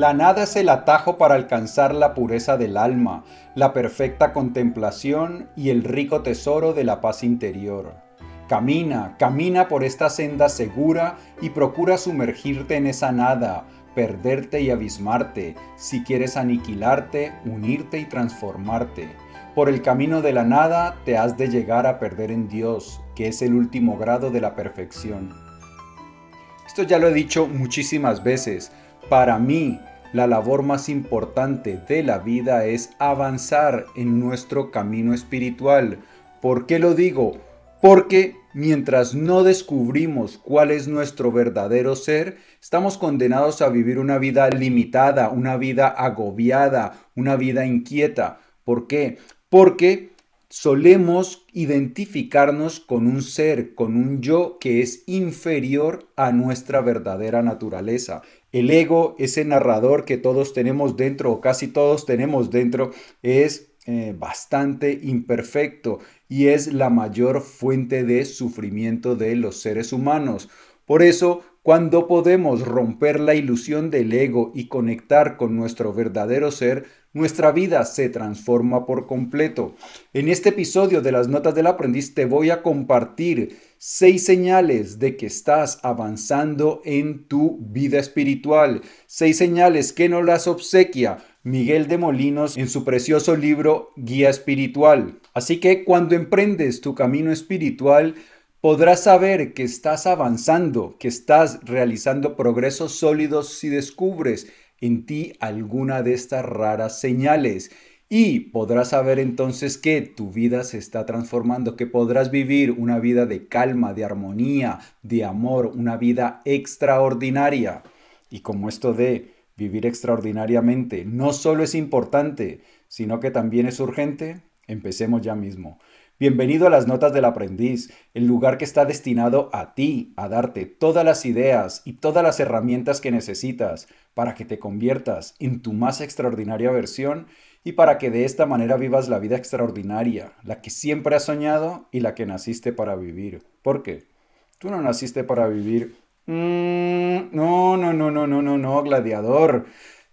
La nada es el atajo para alcanzar la pureza del alma, la perfecta contemplación y el rico tesoro de la paz interior. Camina, camina por esta senda segura y procura sumergirte en esa nada, perderte y abismarte, si quieres aniquilarte, unirte y transformarte. Por el camino de la nada te has de llegar a perder en Dios, que es el último grado de la perfección. Esto ya lo he dicho muchísimas veces. Para mí, la labor más importante de la vida es avanzar en nuestro camino espiritual. ¿Por qué lo digo? Porque mientras no descubrimos cuál es nuestro verdadero ser, estamos condenados a vivir una vida limitada, una vida agobiada, una vida inquieta. ¿Por qué? Porque solemos identificarnos con un ser, con un yo que es inferior a nuestra verdadera naturaleza. El ego, ese narrador que todos tenemos dentro o casi todos tenemos dentro, es eh, bastante imperfecto y es la mayor fuente de sufrimiento de los seres humanos. Por eso, cuando podemos romper la ilusión del ego y conectar con nuestro verdadero ser, nuestra vida se transforma por completo. En este episodio de las Notas del Aprendiz te voy a compartir seis señales de que estás avanzando en tu vida espiritual, seis señales que no las obsequia Miguel de Molinos en su precioso libro Guía Espiritual. Así que cuando emprendes tu camino espiritual, podrás saber que estás avanzando, que estás realizando progresos sólidos si descubres en ti alguna de estas raras señales. Y podrás saber entonces que tu vida se está transformando, que podrás vivir una vida de calma, de armonía, de amor, una vida extraordinaria. Y como esto de vivir extraordinariamente no solo es importante, sino que también es urgente, empecemos ya mismo. Bienvenido a las Notas del Aprendiz, el lugar que está destinado a ti, a darte todas las ideas y todas las herramientas que necesitas para que te conviertas en tu más extraordinaria versión y para que de esta manera vivas la vida extraordinaria, la que siempre has soñado y la que naciste para vivir. ¿Por qué? Tú no naciste para vivir... no, no, no, no, no, no, no, gladiador.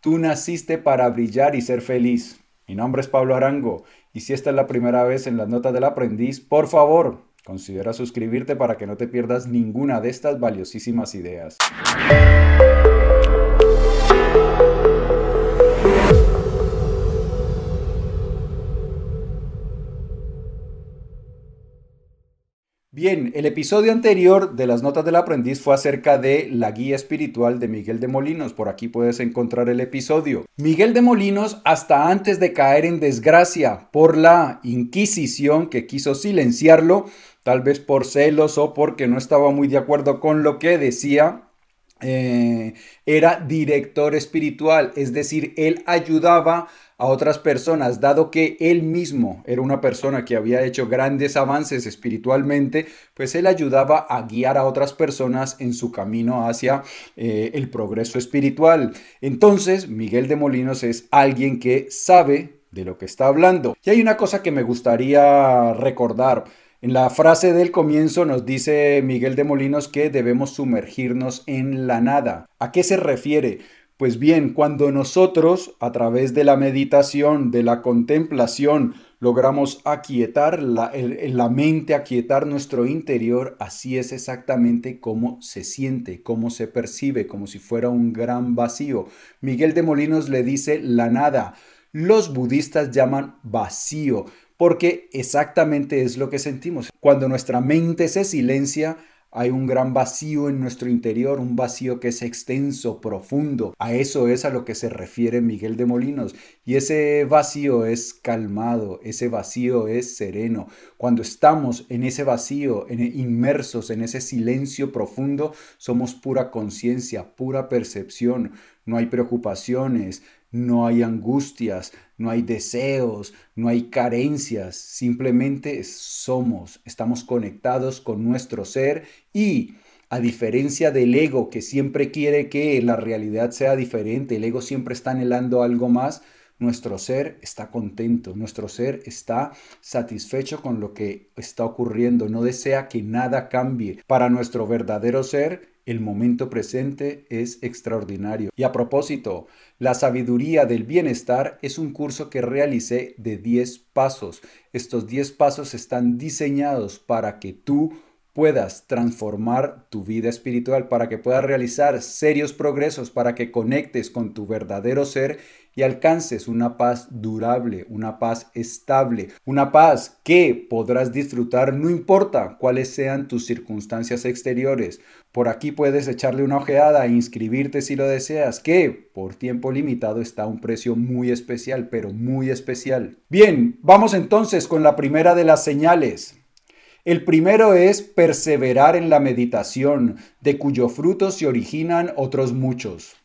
Tú naciste para brillar y ser feliz. Mi nombre es Pablo Arango y si esta es la primera vez en las notas del aprendiz, por favor, considera suscribirte para que no te pierdas ninguna de estas valiosísimas ideas. Bien, el episodio anterior de las notas del aprendiz fue acerca de la guía espiritual de Miguel de Molinos. Por aquí puedes encontrar el episodio. Miguel de Molinos, hasta antes de caer en desgracia por la Inquisición que quiso silenciarlo, tal vez por celos o porque no estaba muy de acuerdo con lo que decía, eh, era director espiritual, es decir, él ayudaba a otras personas, dado que él mismo era una persona que había hecho grandes avances espiritualmente, pues él ayudaba a guiar a otras personas en su camino hacia eh, el progreso espiritual. Entonces, Miguel de Molinos es alguien que sabe de lo que está hablando. Y hay una cosa que me gustaría recordar. En la frase del comienzo nos dice Miguel de Molinos que debemos sumergirnos en la nada. ¿A qué se refiere? Pues bien, cuando nosotros a través de la meditación, de la contemplación, logramos aquietar la, la, mente, aquietar nuestro interior, así es exactamente como se siente, cómo se percibe, como si fuera un gran vacío. Miguel de Molinos le dice la nada. Los budistas llaman vacío, porque exactamente es lo que sentimos. Cuando nuestra mente se silencia, hay un gran vacío en nuestro interior, un vacío que es extenso, profundo. A eso es a lo que se refiere Miguel de Molinos. Y ese vacío es calmado, ese vacío es sereno. Cuando estamos en ese vacío, en, inmersos en ese silencio profundo, somos pura conciencia, pura percepción. No hay preocupaciones, no hay angustias, no hay deseos, no hay carencias, simplemente somos, estamos conectados con nuestro ser y a diferencia del ego que siempre quiere que la realidad sea diferente, el ego siempre está anhelando algo más, nuestro ser está contento, nuestro ser está satisfecho con lo que está ocurriendo, no desea que nada cambie. Para nuestro verdadero ser, el momento presente es extraordinario. Y a propósito, la sabiduría del bienestar es un curso que realicé de 10 pasos. Estos 10 pasos están diseñados para que tú puedas transformar tu vida espiritual, para que puedas realizar serios progresos, para que conectes con tu verdadero ser y alcances una paz durable, una paz estable, una paz que podrás disfrutar no importa cuáles sean tus circunstancias exteriores. Por aquí puedes echarle una ojeada e inscribirte si lo deseas, que por tiempo limitado está a un precio muy especial, pero muy especial. Bien, vamos entonces con la primera de las señales. El primero es perseverar en la meditación, de cuyo fruto se originan otros muchos.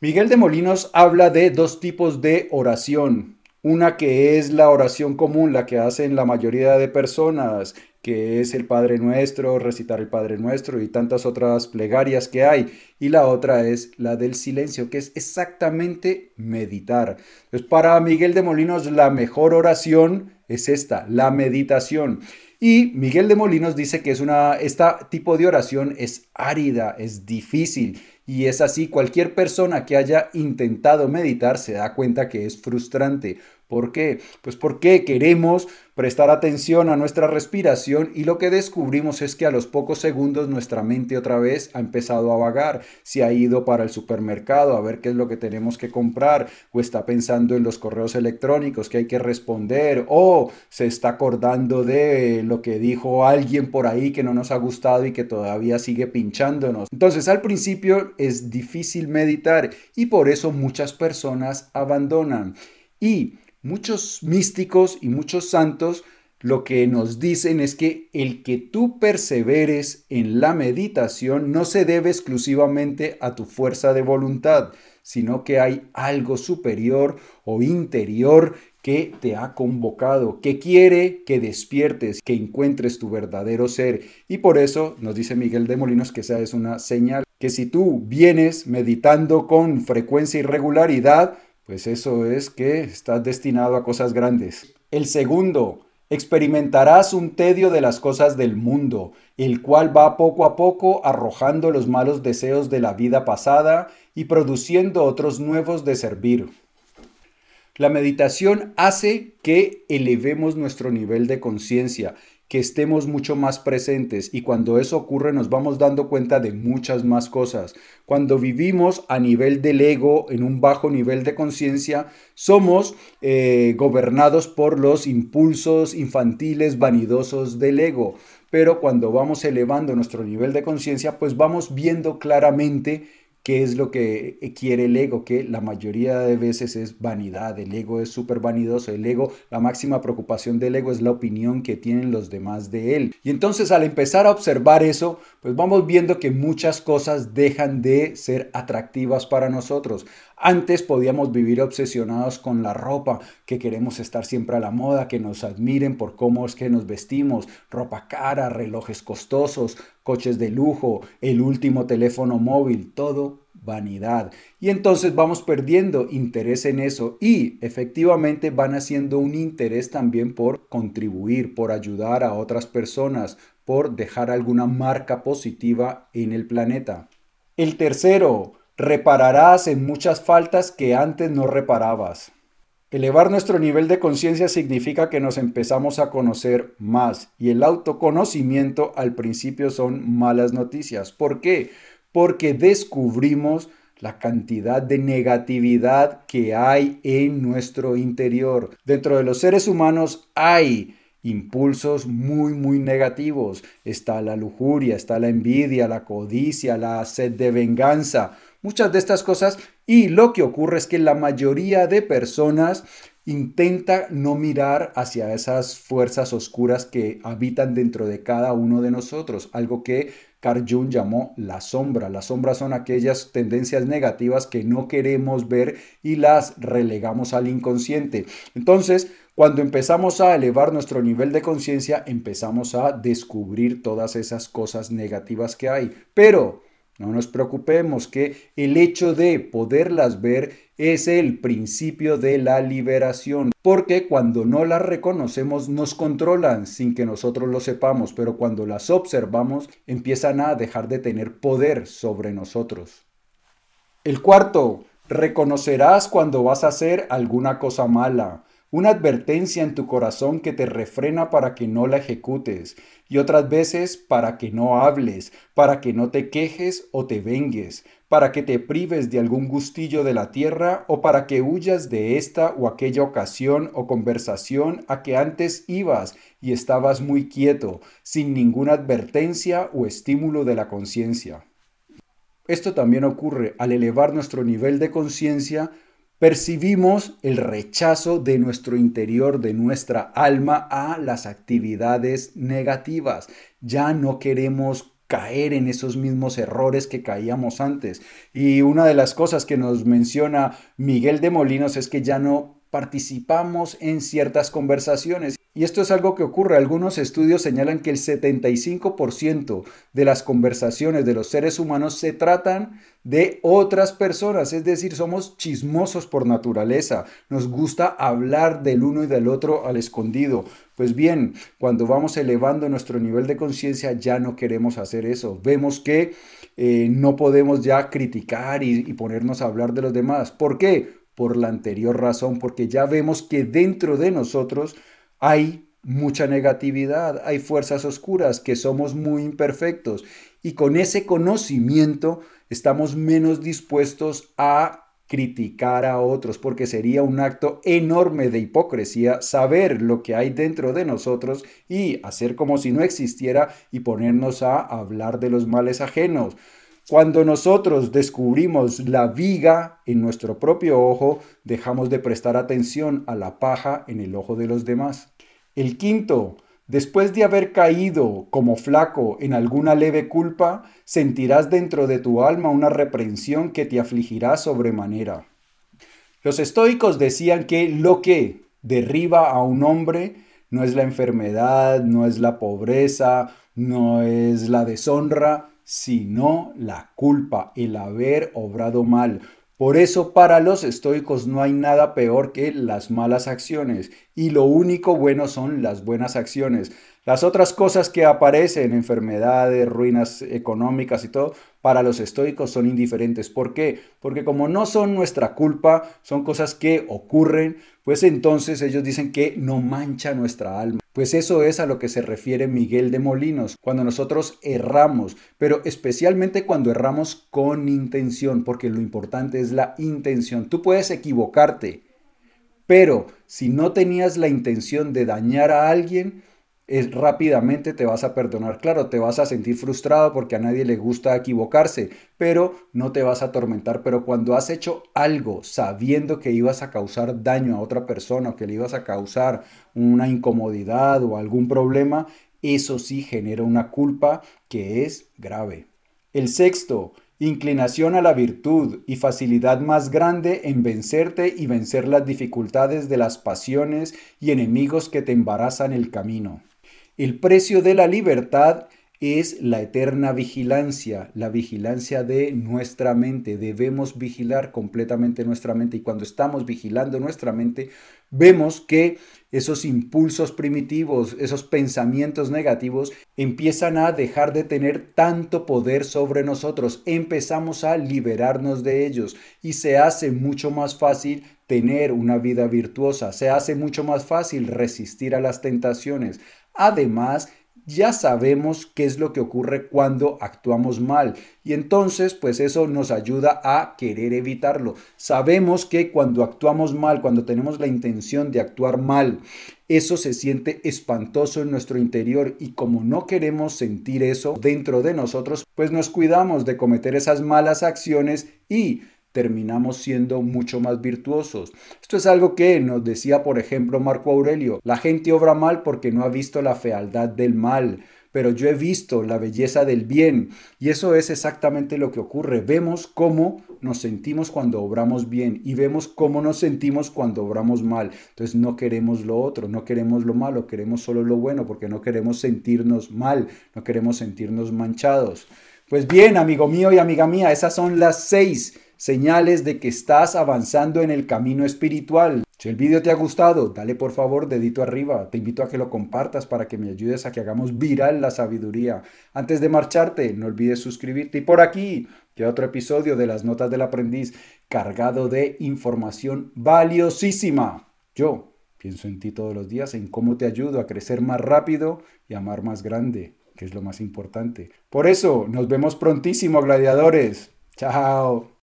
Miguel de Molinos habla de dos tipos de oración. Una que es la oración común, la que hacen la mayoría de personas, que es el Padre Nuestro, recitar el Padre Nuestro y tantas otras plegarias que hay. Y la otra es la del silencio, que es exactamente meditar. Pues para Miguel de Molinos la mejor oración es esta, la meditación. Y Miguel de Molinos dice que es una, este tipo de oración es árida, es difícil y es así, cualquier persona que haya intentado meditar se da cuenta que es frustrante. ¿Por qué? Pues porque queremos prestar atención a nuestra respiración y lo que descubrimos es que a los pocos segundos nuestra mente otra vez ha empezado a vagar, se ha ido para el supermercado a ver qué es lo que tenemos que comprar o está pensando en los correos electrónicos que hay que responder o se está acordando de lo que dijo alguien por ahí que no nos ha gustado y que todavía sigue pinchándonos. Entonces al principio es difícil meditar y por eso muchas personas abandonan. Y muchos místicos y muchos santos lo que nos dicen es que el que tú perseveres en la meditación no se debe exclusivamente a tu fuerza de voluntad, sino que hay algo superior o interior que te ha convocado, que quiere que despiertes, que encuentres tu verdadero ser. Y por eso nos dice Miguel de Molinos que esa es una señal, que si tú vienes meditando con frecuencia y regularidad, pues eso es que estás destinado a cosas grandes. El segundo, experimentarás un tedio de las cosas del mundo, el cual va poco a poco arrojando los malos deseos de la vida pasada y produciendo otros nuevos de servir. La meditación hace que elevemos nuestro nivel de conciencia que estemos mucho más presentes y cuando eso ocurre nos vamos dando cuenta de muchas más cosas. Cuando vivimos a nivel del ego, en un bajo nivel de conciencia, somos eh, gobernados por los impulsos infantiles vanidosos del ego. Pero cuando vamos elevando nuestro nivel de conciencia, pues vamos viendo claramente qué es lo que quiere el ego, que la mayoría de veces es vanidad, el ego es súper vanidoso, el ego, la máxima preocupación del ego es la opinión que tienen los demás de él. Y entonces al empezar a observar eso, pues vamos viendo que muchas cosas dejan de ser atractivas para nosotros. Antes podíamos vivir obsesionados con la ropa, que queremos estar siempre a la moda, que nos admiren por cómo es que nos vestimos, ropa cara, relojes costosos, coches de lujo, el último teléfono móvil, todo vanidad. Y entonces vamos perdiendo interés en eso y efectivamente van haciendo un interés también por contribuir, por ayudar a otras personas, por dejar alguna marca positiva en el planeta. El tercero, repararás en muchas faltas que antes no reparabas. Elevar nuestro nivel de conciencia significa que nos empezamos a conocer más y el autoconocimiento al principio son malas noticias. ¿Por qué? Porque descubrimos la cantidad de negatividad que hay en nuestro interior. Dentro de los seres humanos hay impulsos muy, muy negativos. Está la lujuria, está la envidia, la codicia, la sed de venganza muchas de estas cosas y lo que ocurre es que la mayoría de personas intenta no mirar hacia esas fuerzas oscuras que habitan dentro de cada uno de nosotros, algo que Carl Jung llamó la sombra. Las sombras son aquellas tendencias negativas que no queremos ver y las relegamos al inconsciente. Entonces, cuando empezamos a elevar nuestro nivel de conciencia, empezamos a descubrir todas esas cosas negativas que hay. Pero No nos preocupemos que el hecho de poderlas ver es el principio de la liberación, porque cuando no las reconocemos nos controlan sin que nosotros lo sepamos, pero cuando las observamos empiezan a dejar de tener poder sobre nosotros. El cuarto, reconocerás cuando vas a hacer alguna cosa mala una advertencia en tu corazón que te refrena para que no la ejecutes y otras veces para que no hables, para que no te quejes o te vengues, para que te prives de algún gustillo de la tierra o para que huyas de esta o aquella ocasión o conversación a que antes ibas y estabas muy quieto, sin ninguna advertencia o estímulo de la conciencia. Esto también ocurre al elevar nuestro nivel de conciencia percibimos el rechazo de nuestro interior, de nuestra alma a las actividades negativas. Ya no queremos caer en esos mismos errores que caíamos antes. Y una de las cosas que nos menciona Miguel de Molinos es que ya no participamos en ciertas conversaciones. Y esto es algo que ocurre. Algunos estudios señalan que el 75% de las conversaciones de los seres humanos se tratan de otras personas, es decir, somos chismosos por naturaleza, nos gusta hablar del uno y del otro al escondido. Pues bien, cuando vamos elevando nuestro nivel de conciencia ya no queremos hacer eso. Vemos que eh, no podemos ya criticar y, y ponernos a hablar de los demás. ¿Por qué? Por la anterior razón, porque ya vemos que dentro de nosotros hay mucha negatividad, hay fuerzas oscuras, que somos muy imperfectos y con ese conocimiento estamos menos dispuestos a criticar a otros, porque sería un acto enorme de hipocresía saber lo que hay dentro de nosotros y hacer como si no existiera y ponernos a hablar de los males ajenos. Cuando nosotros descubrimos la viga en nuestro propio ojo, dejamos de prestar atención a la paja en el ojo de los demás. El quinto, después de haber caído como flaco en alguna leve culpa, sentirás dentro de tu alma una reprensión que te afligirá sobremanera. Los estoicos decían que lo que derriba a un hombre no es la enfermedad, no es la pobreza, no es la deshonra, sino la culpa, el haber obrado mal. Por eso para los estoicos no hay nada peor que las malas acciones y lo único bueno son las buenas acciones. Las otras cosas que aparecen, enfermedades, ruinas económicas y todo, para los estoicos son indiferentes. ¿Por qué? Porque como no son nuestra culpa, son cosas que ocurren, pues entonces ellos dicen que no mancha nuestra alma. Pues eso es a lo que se refiere Miguel de Molinos, cuando nosotros erramos, pero especialmente cuando erramos con intención, porque lo importante es la intención. Tú puedes equivocarte, pero si no tenías la intención de dañar a alguien, es, rápidamente te vas a perdonar. Claro, te vas a sentir frustrado porque a nadie le gusta equivocarse, pero no te vas a atormentar. Pero cuando has hecho algo sabiendo que ibas a causar daño a otra persona o que le ibas a causar una incomodidad o algún problema, eso sí genera una culpa que es grave. El sexto, inclinación a la virtud y facilidad más grande en vencerte y vencer las dificultades de las pasiones y enemigos que te embarazan el camino. El precio de la libertad es la eterna vigilancia, la vigilancia de nuestra mente. Debemos vigilar completamente nuestra mente y cuando estamos vigilando nuestra mente, vemos que esos impulsos primitivos, esos pensamientos negativos empiezan a dejar de tener tanto poder sobre nosotros. Empezamos a liberarnos de ellos y se hace mucho más fácil tener una vida virtuosa, se hace mucho más fácil resistir a las tentaciones. Además, ya sabemos qué es lo que ocurre cuando actuamos mal y entonces pues eso nos ayuda a querer evitarlo. Sabemos que cuando actuamos mal, cuando tenemos la intención de actuar mal, eso se siente espantoso en nuestro interior y como no queremos sentir eso dentro de nosotros, pues nos cuidamos de cometer esas malas acciones y terminamos siendo mucho más virtuosos. Esto es algo que nos decía, por ejemplo, Marco Aurelio. La gente obra mal porque no ha visto la fealdad del mal pero yo he visto la belleza del bien y eso es exactamente lo que ocurre. Vemos cómo nos sentimos cuando obramos bien y vemos cómo nos sentimos cuando obramos mal. Entonces no queremos lo otro, no queremos lo malo, queremos solo lo bueno porque no queremos sentirnos mal, no queremos sentirnos manchados. Pues bien, amigo mío y amiga mía, esas son las seis señales de que estás avanzando en el camino espiritual. Si el vídeo te ha gustado, dale por favor dedito arriba. Te invito a que lo compartas para que me ayudes a que hagamos viral la sabiduría. Antes de marcharte, no olvides suscribirte. Y por aquí, que otro episodio de las Notas del Aprendiz cargado de información valiosísima. Yo pienso en ti todos los días, en cómo te ayudo a crecer más rápido y amar más grande que es lo más importante. Por eso, nos vemos prontísimo, gladiadores. Chao.